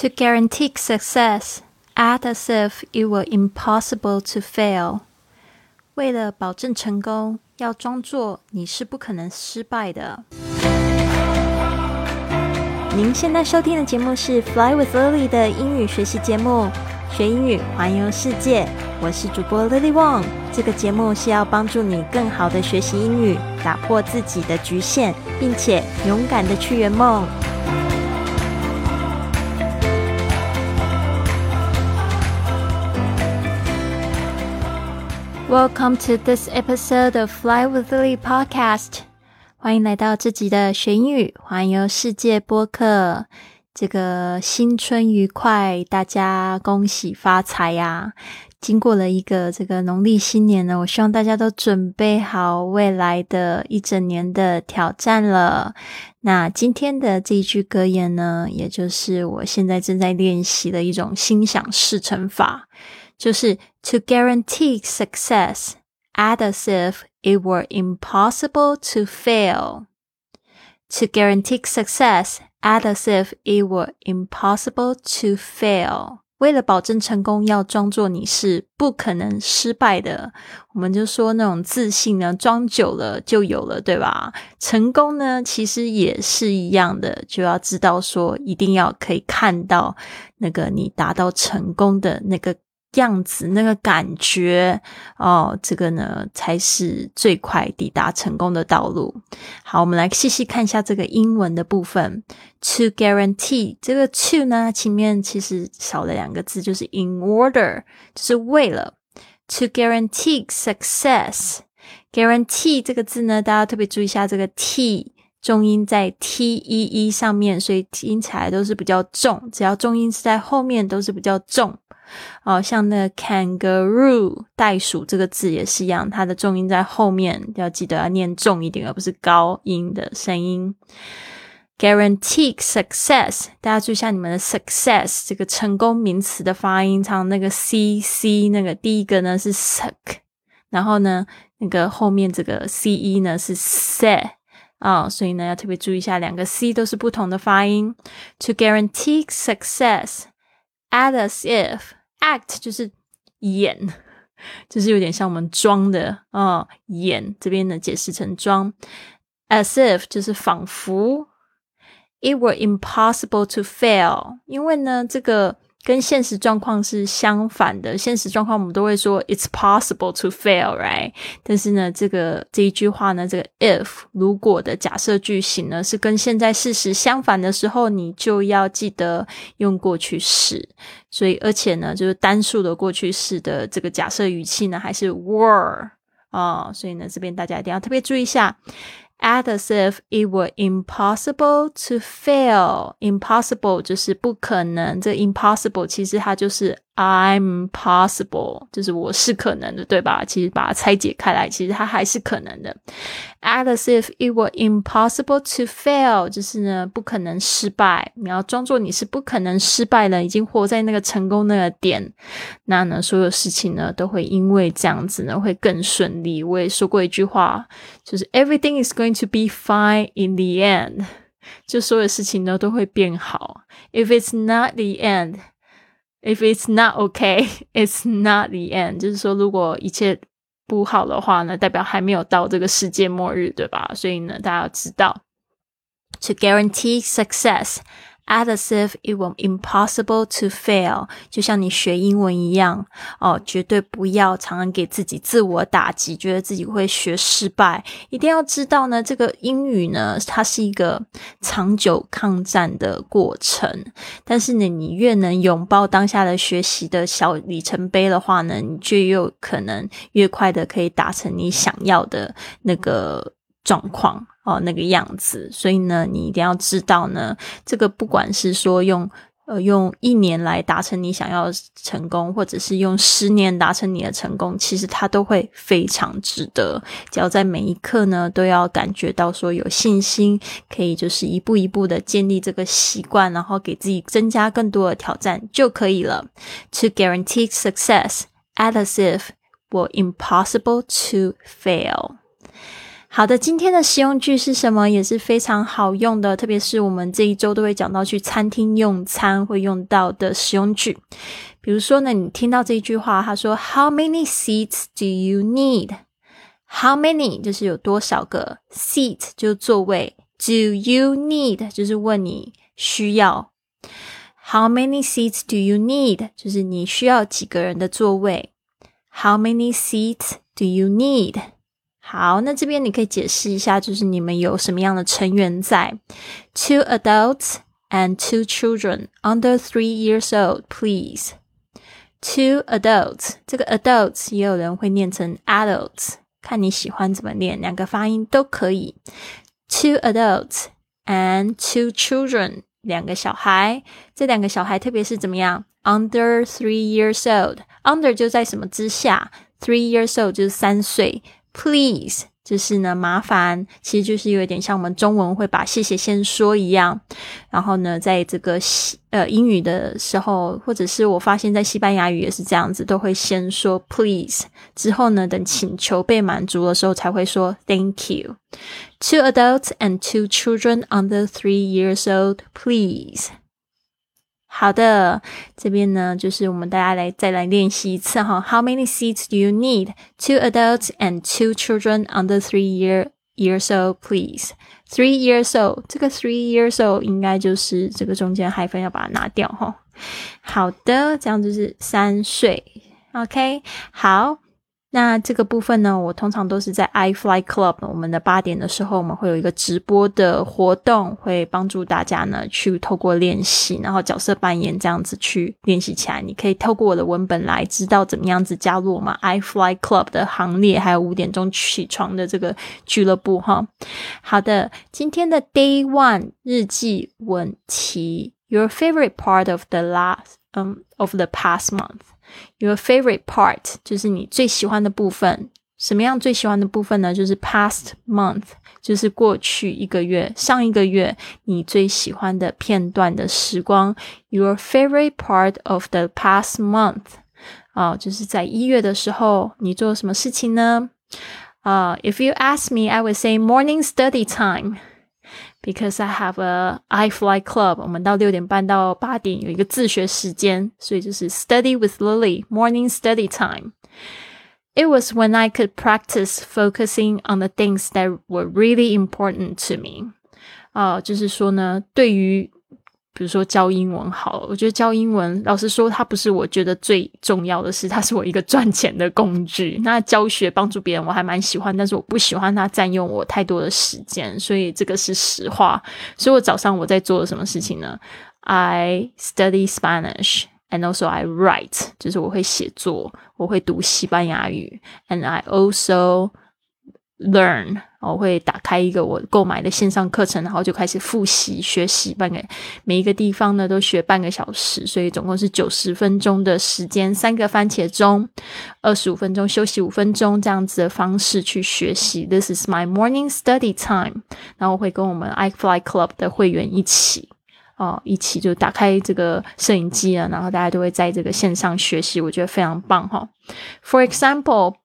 To guarantee success, act as if it were impossible to fail. 为了保证成功，要装作你是不可能失败的。您现在收听的节目是《Fly with Lily》的英语学习节目，学英语环游世界。我是主播 Lily Wong。这个节目是要帮助你更好的学习英语，打破自己的局限，并且勇敢的去圆梦。Welcome to this episode of Fly with Lily podcast。欢迎来到这集的学英语环游世界播客。这个新春愉快，大家恭喜发财呀！经过了一个这个农历新年呢，我希望大家都准备好未来的一整年的挑战了。那今天的这一句格言呢，也就是我现在正在练习的一种心想事成法。就是 to guarantee success, act as if it were impossible to fail. To guarantee success, act as if it were impossible to fail. 为了保证成功，要装作你是不可能失败的。我们就说那种自信呢，装久了就有了，对吧？成功呢，其实也是一样的，就要知道说，一定要可以看到那个你达到成功的那个。 样子那个感觉哦，这个呢才是最快抵达成功的道路。好，我们来细细看一下这个英文的部分。To guarantee 这个 to 呢前面其实少了两个字，就是 in order，就是为了 to guarantee success，guarantee 这个字呢，大家特别注意一下这个 t 重音在 t e e 上面，所以听起来都是比较重。只要重音是在后面，都是比较重。哦，像那 kangaroo 袋鼠这个字也是一样，它的重音在后面，要记得要念重一点，而不是高音的声音。Guarantee success，大家注意一下你们的 success 这个成功名词的发音，唱那个 c c 那个第一个呢是 suck，然后呢那个后面这个 c e 呢是 say 啊，所以呢要特别注意一下，两个 c 都是不同的发音。To guarantee success，add as if。Act 就是演，就是有点像我们装的啊，演这边呢解释成装，as if 就是仿佛，it were impossible to fail，因为呢这个。跟现实状况是相反的。现实状况我们都会说 "It's possible to fail", right？但是呢，这个这一句话呢，这个 if 如果的假设句型呢，是跟现在事实相反的时候，你就要记得用过去式。所以，而且呢，就是单数的过去式的这个假设语气呢，还是 were 啊。所以呢，这边大家一定要特别注意一下。Act as if it were impossible to fail. Impossible 就是不可能，这 impossible 其实它就是 I'm possible，就是我是可能的，对吧？其实把它拆解开来，其实它还是可能的。Act as if it were impossible to fail，就是呢不可能失败。你要装作你是不可能失败的，已经活在那个成功那个点，那呢所有事情呢都会因为这样子呢会更顺利。我也说过一句话，就是 Everything is going to be fine in the end，就所有事情呢都会变好。If it's not the end。If it's not okay, it's not the end。就是说，如果一切不好的话呢，代表还没有到这个世界末日，对吧？所以呢，大家要知道，to guarantee success。 Act as if it were impossible to fail，就像你学英文一样哦，绝对不要常常给自己自我打击，觉得自己会学失败。一定要知道呢，这个英语呢，它是一个长久抗战的过程。但是呢，你越能拥抱当下的学习的小里程碑的话呢，你就有可能越快的可以达成你想要的那个状况。哦，那个样子，所以呢，你一定要知道呢，这个不管是说用呃用一年来达成你想要成功，或者是用十年达成你的成功，其实它都会非常值得。只要在每一刻呢，都要感觉到说有信心，可以就是一步一步的建立这个习惯，然后给自己增加更多的挑战就可以了。To guarantee success, act as if were impossible to fail. 好的，今天的实用句是什么？也是非常好用的，特别是我们这一周都会讲到去餐厅用餐会用到的实用句。比如说呢，你听到这一句话，他说 “How many seats do you need？” How many 就是有多少个 seat 就是座位，Do you need 就是问你需要。How many seats do you need？就是你需要几个人的座位。How many seats do you need？好，那这边你可以解释一下，就是你们有什么样的成员在？Two adults and two children under three years old, please. Two adults，这个 adults 也有人会念成 adults。看你喜欢怎么念，两个发音都可以。Two adults and two children，两个小孩。这两个小孩特别是怎么样？Under three years old，under 就在什么之下？Three years old 就是三岁。Please。就是呢，麻烦，其实就是有一点像我们中文会把谢谢先说一样。然后呢，在这个西呃英语的时候，或者是我发现在西班牙语也是这样子，都会先说 please，之后呢，等请求被满足的时候才会说 thank you。Two adults and two children under three years old, please. 好的，这边呢，就是我们大家来再来练习一次哈。How many seats do you need? Two adults and two children under three year years old, please. Three years old，这个 three years old 应该就是这个中间 hyphen 要把它拿掉哈。好的，这样就是三岁。OK，好。那这个部分呢，我通常都是在 i Fly Club，我们的八点的时候，我们会有一个直播的活动，会帮助大家呢去透过练习，然后角色扮演这样子去练习起来。你可以透过我的文本来知道怎么样子加入我们 i Fly Club 的行列，还有五点钟起床的这个俱乐部哈。好的，今天的 Day One 日记问题，Your favorite part of the last um of the past month。Your favorite part 就是你最喜欢的部分。什么样最喜欢的部分呢？就是 past month，就是过去一个月、上一个月你最喜欢的片段的时光。Your favorite part of the past month，啊，就是在一月的时候你做什么事情呢？啊，If you ask me, I would say morning study time。 Because I have a I Fly Club，我们到六点半到八点有一个自学时间，所以就是 Study with Lily Morning Study Time。It was when I could practice focusing on the things that were really important to me。啊，就是说呢，对于 比如说教英文好，我觉得教英文，老实说，它不是我觉得最重要的事，它是我一个赚钱的工具。那教学帮助别人，我还蛮喜欢，但是我不喜欢它占用我太多的时间，所以这个是实话。所以我早上我在做什么事情呢？I study Spanish and also I write，就是我会写作，我会读西班牙语，and I also learn。我会打开一个我购买的线上课程，然后就开始复习学习半个每一个地方呢都学半个小时，所以总共是九十分钟的时间，三个番茄钟，二十五分钟休息五分钟这样子的方式去学习。This is my morning study time。然后我会跟我们 iFly Club 的会员一起哦，一起就打开这个摄影机啊，然后大家都会在这个线上学习，我觉得非常棒哈。For example，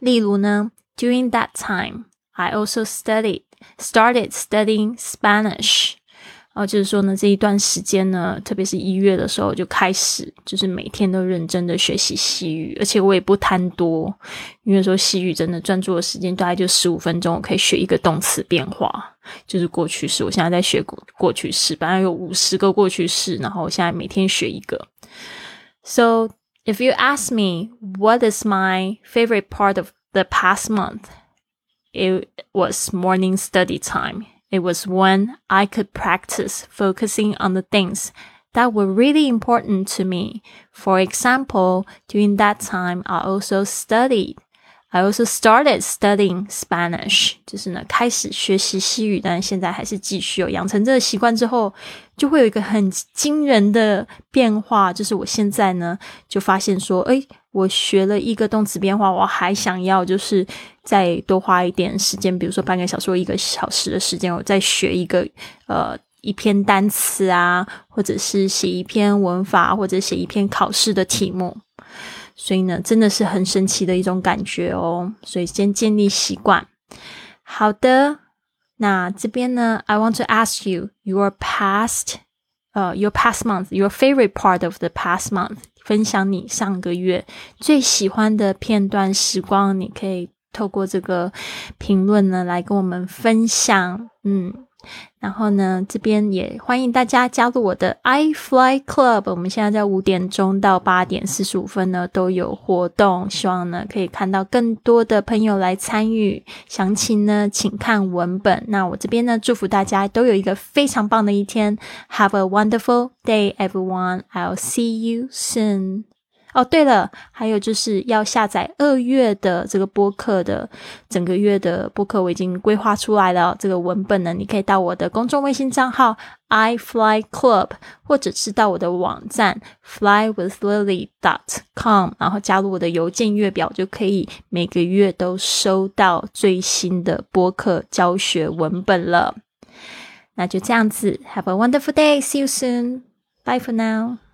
例如呢。During that time, I also studied started studying Spanish。哦，就是说呢，这一段时间呢，特别是一月的时候，就开始就是每天都认真的学习西语，而且我也不贪多，因为说西语真的专注的时间大概就十五分钟，我可以学一个动词变化，就是过去式。我现在在学过过去式，本来有五十个过去式，然后我现在每天学一个。So if you ask me what is my favorite part of the past month, it was morning study time. It was when I could practice focusing on the things that were really important to me. For example, during that time, I also studied I also started studying Spanish，就是呢开始学习西语，但是现在还是继续有养成这个习惯之后，就会有一个很惊人的变化，就是我现在呢就发现说，哎，我学了一个动词变化，我还想要就是再多花一点时间，比如说半个小时或一个小时的时间，我再学一个呃一篇单词啊，或者是写一篇文法，或者写一篇考试的题目。所以呢，真的是很神奇的一种感觉哦。所以先建立习惯。好的，那这边呢，I want to ask you your past，呃、，your past month，your favorite part of the past month，分享你上个月最喜欢的片段时光，你可以透过这个评论呢来跟我们分享，嗯。然后呢，这边也欢迎大家加入我的 I Fly Club。我们现在在五点钟到八点四十五分呢都有活动，希望呢可以看到更多的朋友来参与。详情呢，请看文本。那我这边呢，祝福大家都有一个非常棒的一天。Have a wonderful day, everyone. I'll see you soon. 哦，对了，还有就是要下载二月的这个播客的整个月的播客，我已经规划出来了。这个文本呢，你可以到我的公众微信账号 i fly club，或者是到我的网站 flywithlily dot com，然后加入我的邮件月表，就可以每个月都收到最新的播客教学文本了。那就这样子，Have a wonderful day. See you soon. Bye for now.